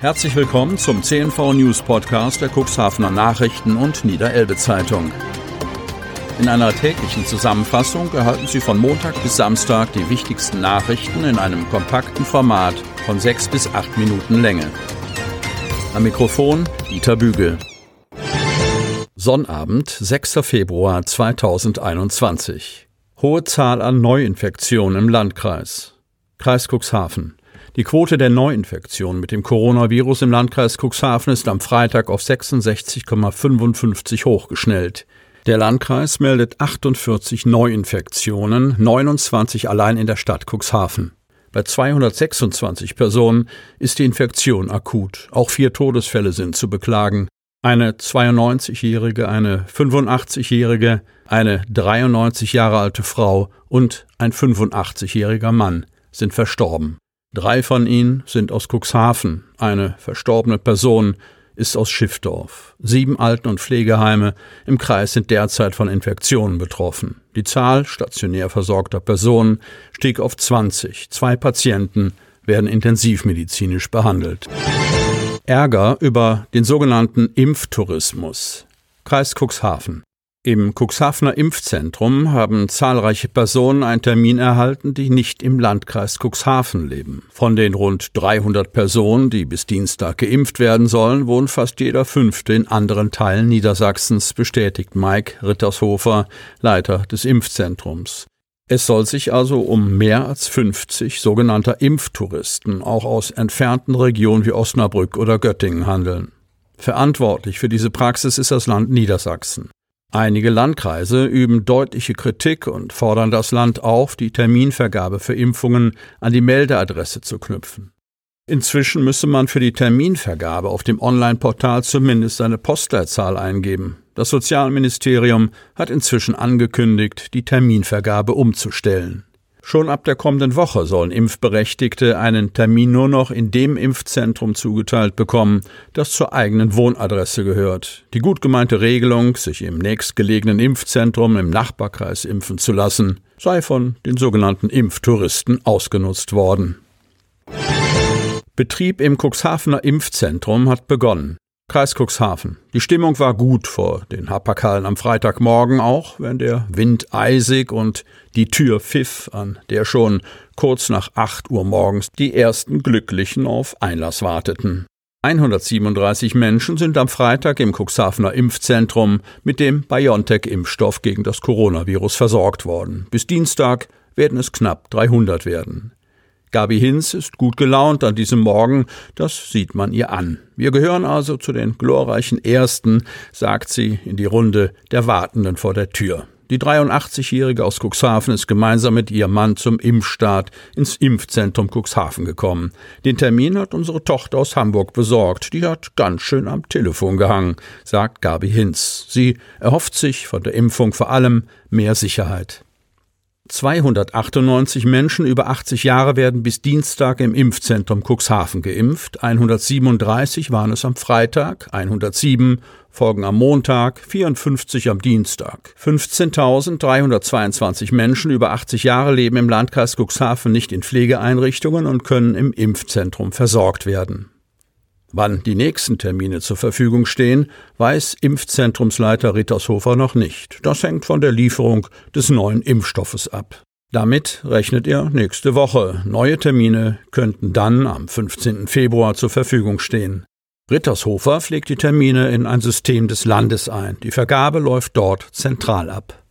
Herzlich willkommen zum CNV News Podcast der Cuxhavener Nachrichten und Niederelbe Zeitung. In einer täglichen Zusammenfassung erhalten Sie von Montag bis Samstag die wichtigsten Nachrichten in einem kompakten Format von sechs bis acht Minuten Länge. Am Mikrofon Dieter Bügel. Sonnabend, 6. Februar 2021. Hohe Zahl an Neuinfektionen im Landkreis. Kreis Cuxhaven. Die Quote der Neuinfektionen mit dem Coronavirus im Landkreis Cuxhaven ist am Freitag auf 66,55 hochgeschnellt. Der Landkreis meldet 48 Neuinfektionen, 29 allein in der Stadt Cuxhaven. Bei 226 Personen ist die Infektion akut. Auch vier Todesfälle sind zu beklagen. Eine 92-jährige, eine 85-jährige, eine 93 Jahre alte Frau und ein 85-jähriger Mann sind verstorben. Drei von ihnen sind aus Cuxhaven, eine verstorbene Person ist aus Schiffdorf. Sieben Alten- und Pflegeheime im Kreis sind derzeit von Infektionen betroffen. Die Zahl stationär versorgter Personen stieg auf 20. Zwei Patienten werden intensivmedizinisch behandelt. Ärger über den sogenannten Impftourismus. Kreis Cuxhaven. Im Cuxhavener Impfzentrum haben zahlreiche Personen einen Termin erhalten, die nicht im Landkreis Cuxhaven leben. Von den rund 300 Personen, die bis Dienstag geimpft werden sollen, wohnt fast jeder Fünfte in anderen Teilen Niedersachsens, bestätigt Mike Rittershofer, Leiter des Impfzentrums. Es soll sich also um mehr als 50 sogenannter Impftouristen auch aus entfernten Regionen wie Osnabrück oder Göttingen handeln. Verantwortlich für diese Praxis ist das Land Niedersachsen. Einige Landkreise üben deutliche Kritik und fordern das Land auf, die Terminvergabe für Impfungen an die Meldeadresse zu knüpfen. Inzwischen müsse man für die Terminvergabe auf dem Online-Portal zumindest seine Postleitzahl eingeben. Das Sozialministerium hat inzwischen angekündigt, die Terminvergabe umzustellen. Schon ab der kommenden Woche sollen Impfberechtigte einen Termin nur noch in dem Impfzentrum zugeteilt bekommen, das zur eigenen Wohnadresse gehört. Die gut gemeinte Regelung, sich im nächstgelegenen Impfzentrum im Nachbarkreis impfen zu lassen, sei von den sogenannten Impftouristen ausgenutzt worden. Betrieb im Cuxhavener Impfzentrum hat begonnen. Kreis Cuxhaven. Die Stimmung war gut vor den Hapakalen am Freitagmorgen auch, wenn der Wind eisig und die Tür pfiff, an der schon kurz nach acht Uhr morgens die ersten Glücklichen auf Einlass warteten. 137 Menschen sind am Freitag im Cuxhavener Impfzentrum mit dem BioNTech-Impfstoff gegen das Coronavirus versorgt worden. Bis Dienstag werden es knapp 300 werden. Gabi Hinz ist gut gelaunt an diesem Morgen, das sieht man ihr an. Wir gehören also zu den glorreichen Ersten, sagt sie in die Runde der Wartenden vor der Tür. Die 83-Jährige aus Cuxhaven ist gemeinsam mit ihrem Mann zum Impfstart ins Impfzentrum Cuxhaven gekommen. Den Termin hat unsere Tochter aus Hamburg besorgt. Die hat ganz schön am Telefon gehangen, sagt Gabi Hinz. Sie erhofft sich von der Impfung vor allem mehr Sicherheit. 298 Menschen über 80 Jahre werden bis Dienstag im Impfzentrum Cuxhaven geimpft. 137 waren es am Freitag, 107 folgen am Montag, 54 am Dienstag. 15.322 Menschen über 80 Jahre leben im Landkreis Cuxhaven nicht in Pflegeeinrichtungen und können im Impfzentrum versorgt werden. Wann die nächsten Termine zur Verfügung stehen, weiß Impfzentrumsleiter Rittershofer noch nicht. Das hängt von der Lieferung des neuen Impfstoffes ab. Damit rechnet er nächste Woche. Neue Termine könnten dann am 15. Februar zur Verfügung stehen. Rittershofer pflegt die Termine in ein System des Landes ein. Die Vergabe läuft dort zentral ab.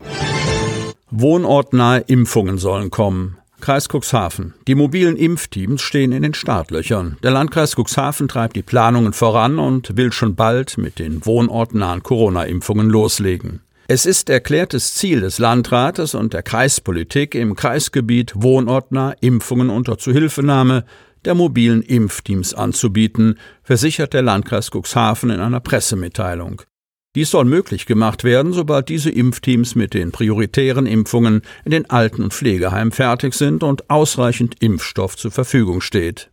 Wohnortnahe Impfungen sollen kommen. Kreis Cuxhaven. Die mobilen Impfteams stehen in den Startlöchern. Der Landkreis Cuxhaven treibt die Planungen voran und will schon bald mit den wohnortnahen Corona-Impfungen loslegen. Es ist erklärtes Ziel des Landrates und der Kreispolitik, im Kreisgebiet wohnortnah Impfungen unter Zuhilfenahme der mobilen Impfteams anzubieten, versichert der Landkreis Cuxhaven in einer Pressemitteilung. Dies soll möglich gemacht werden, sobald diese Impfteams mit den prioritären Impfungen in den Alten- und Pflegeheimen fertig sind und ausreichend Impfstoff zur Verfügung steht.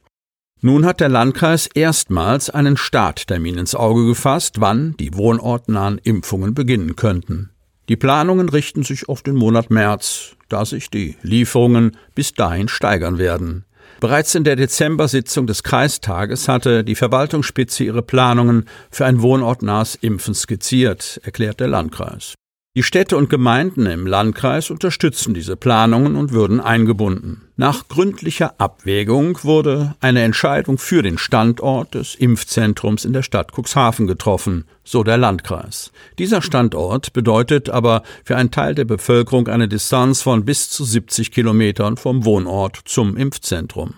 Nun hat der Landkreis erstmals einen Starttermin ins Auge gefasst, wann die wohnortnahen Impfungen beginnen könnten. Die Planungen richten sich auf den Monat März, da sich die Lieferungen bis dahin steigern werden. Bereits in der Dezember-Sitzung des Kreistages hatte die Verwaltungsspitze ihre Planungen für ein wohnortnahes Impfen skizziert, erklärt der Landkreis. Die Städte und Gemeinden im Landkreis unterstützen diese Planungen und würden eingebunden. Nach gründlicher Abwägung wurde eine Entscheidung für den Standort des Impfzentrums in der Stadt Cuxhaven getroffen, so der Landkreis. Dieser Standort bedeutet aber für einen Teil der Bevölkerung eine Distanz von bis zu 70 Kilometern vom Wohnort zum Impfzentrum.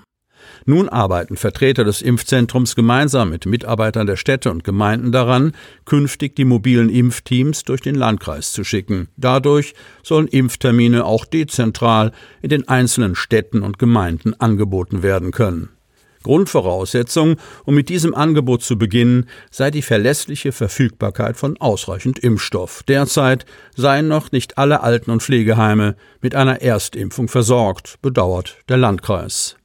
Nun arbeiten Vertreter des Impfzentrums gemeinsam mit Mitarbeitern der Städte und Gemeinden daran, künftig die mobilen Impfteams durch den Landkreis zu schicken. Dadurch sollen Impftermine auch dezentral in den einzelnen Städten und Gemeinden angeboten werden können. Grundvoraussetzung, um mit diesem Angebot zu beginnen, sei die verlässliche Verfügbarkeit von ausreichend Impfstoff. Derzeit seien noch nicht alle Alten- und Pflegeheime mit einer Erstimpfung versorgt, bedauert der Landkreis.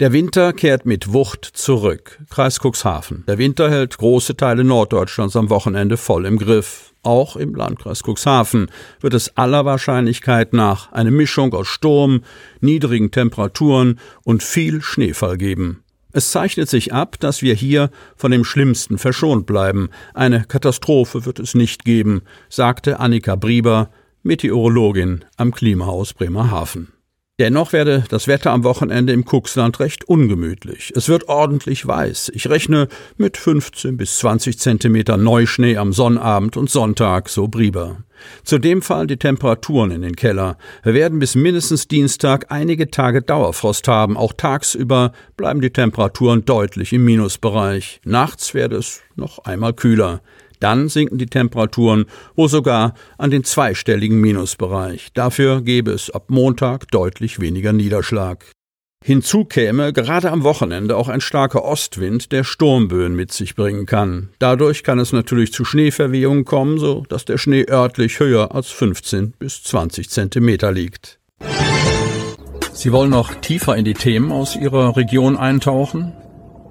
Der Winter kehrt mit Wucht zurück. Kreis Cuxhaven. Der Winter hält große Teile Norddeutschlands am Wochenende voll im Griff. Auch im Landkreis Cuxhaven wird es aller Wahrscheinlichkeit nach eine Mischung aus Sturm, niedrigen Temperaturen und viel Schneefall geben. Es zeichnet sich ab, dass wir hier von dem Schlimmsten verschont bleiben. Eine Katastrophe wird es nicht geben, sagte Annika Brieber, Meteorologin am Klimahaus Bremerhaven. Dennoch werde das Wetter am Wochenende im Kuxland recht ungemütlich. Es wird ordentlich weiß. Ich rechne mit 15 bis 20 Zentimeter Neuschnee am Sonnabend und Sonntag, so Brieber. Zudem fallen die Temperaturen in den Keller. Wir werden bis mindestens Dienstag einige Tage Dauerfrost haben. Auch tagsüber bleiben die Temperaturen deutlich im Minusbereich. Nachts werde es noch einmal kühler. Dann sinken die Temperaturen wohl sogar an den zweistelligen Minusbereich. Dafür gäbe es ab Montag deutlich weniger Niederschlag. Hinzu käme gerade am Wochenende auch ein starker Ostwind, der Sturmböen mit sich bringen kann. Dadurch kann es natürlich zu Schneeverwehungen kommen, so dass der Schnee örtlich höher als 15 bis 20 Zentimeter liegt. Sie wollen noch tiefer in die Themen aus Ihrer Region eintauchen?